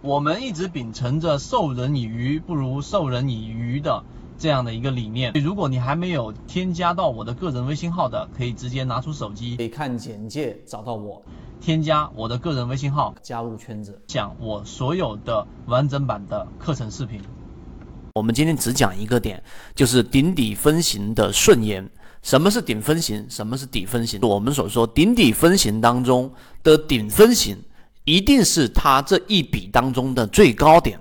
我们一直秉承着授人以鱼不如授人以渔的这样的一个理念。如果你还没有添加到我的个人微信号的，可以直接拿出手机，可以看简介找到我，添加我的个人微信号，加入圈子，讲我所有的完整版的课程视频。我们今天只讲一个点，就是顶底分型的顺延。什么是顶分型？什么是底分型？我们所说顶底分型当中的顶分型，一定是它这一笔当中的最高点；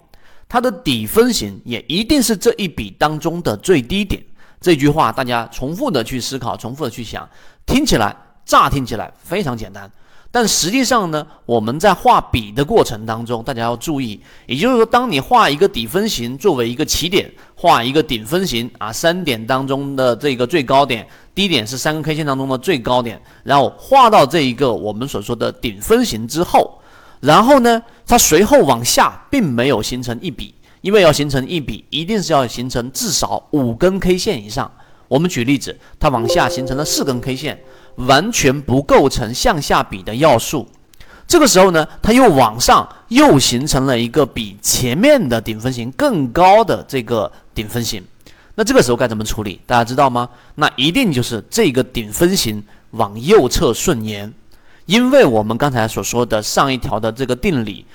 它的底分型也一定是这一笔当中的最低点。这句话大家重复的去思考，重复的去想，听起来乍听起来非常简单。但实际上呢，我们在画笔的过程当中，大家要注意，也就是说，当你画一个底分型作为一个起点，画一个顶分型啊，三点当中的这个最高点，低点是三根 K 线当中的最高点，然后画到这一个我们所说的顶分型之后，然后呢，它随后往下并没有形成一笔，因为要形成一笔，一定是要形成至少五根 K 线以上。我们举例子，它往下形成了四根 K 线。完全不构成向下比的要素，这个时候呢，它又往上又形成了一个比前面的顶分型更高的这个顶分型，那这个时候该怎么处理？大家知道吗？那一定就是这个顶分型往右侧顺延，因为我们刚才所说的上一条的这个定理，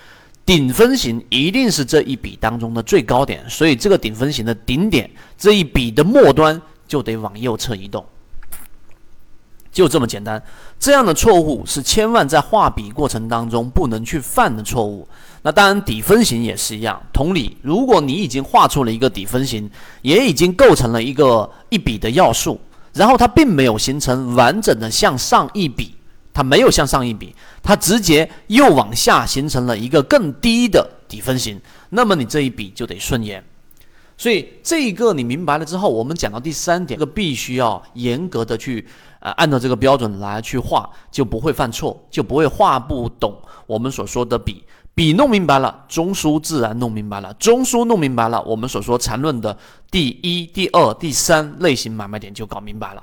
顶分型一定是这一笔当中的最高点，所以这个顶分型的顶点这一笔的末端就得往右侧移动。就这么简单，这样的错误是千万在画笔过程当中不能去犯的错误。那当然底分型也是一样，同理，如果你已经画出了一个底分型，也已经构成了一个一笔的要素，然后它并没有形成完整的向上一笔，它没有向上一笔，它直接又往下形成了一个更低的底分型，那么你这一笔就得顺延。所以这一个你明白了之后，我们讲到第三点，这个必须要严格的去。呃，按照这个标准来去画，就不会犯错，就不会画不懂我们所说的笔。笔弄明白了，中枢自然弄明白了，中枢弄明白了，我们所说缠论的第一、第二、第三类型买卖点就搞明白了。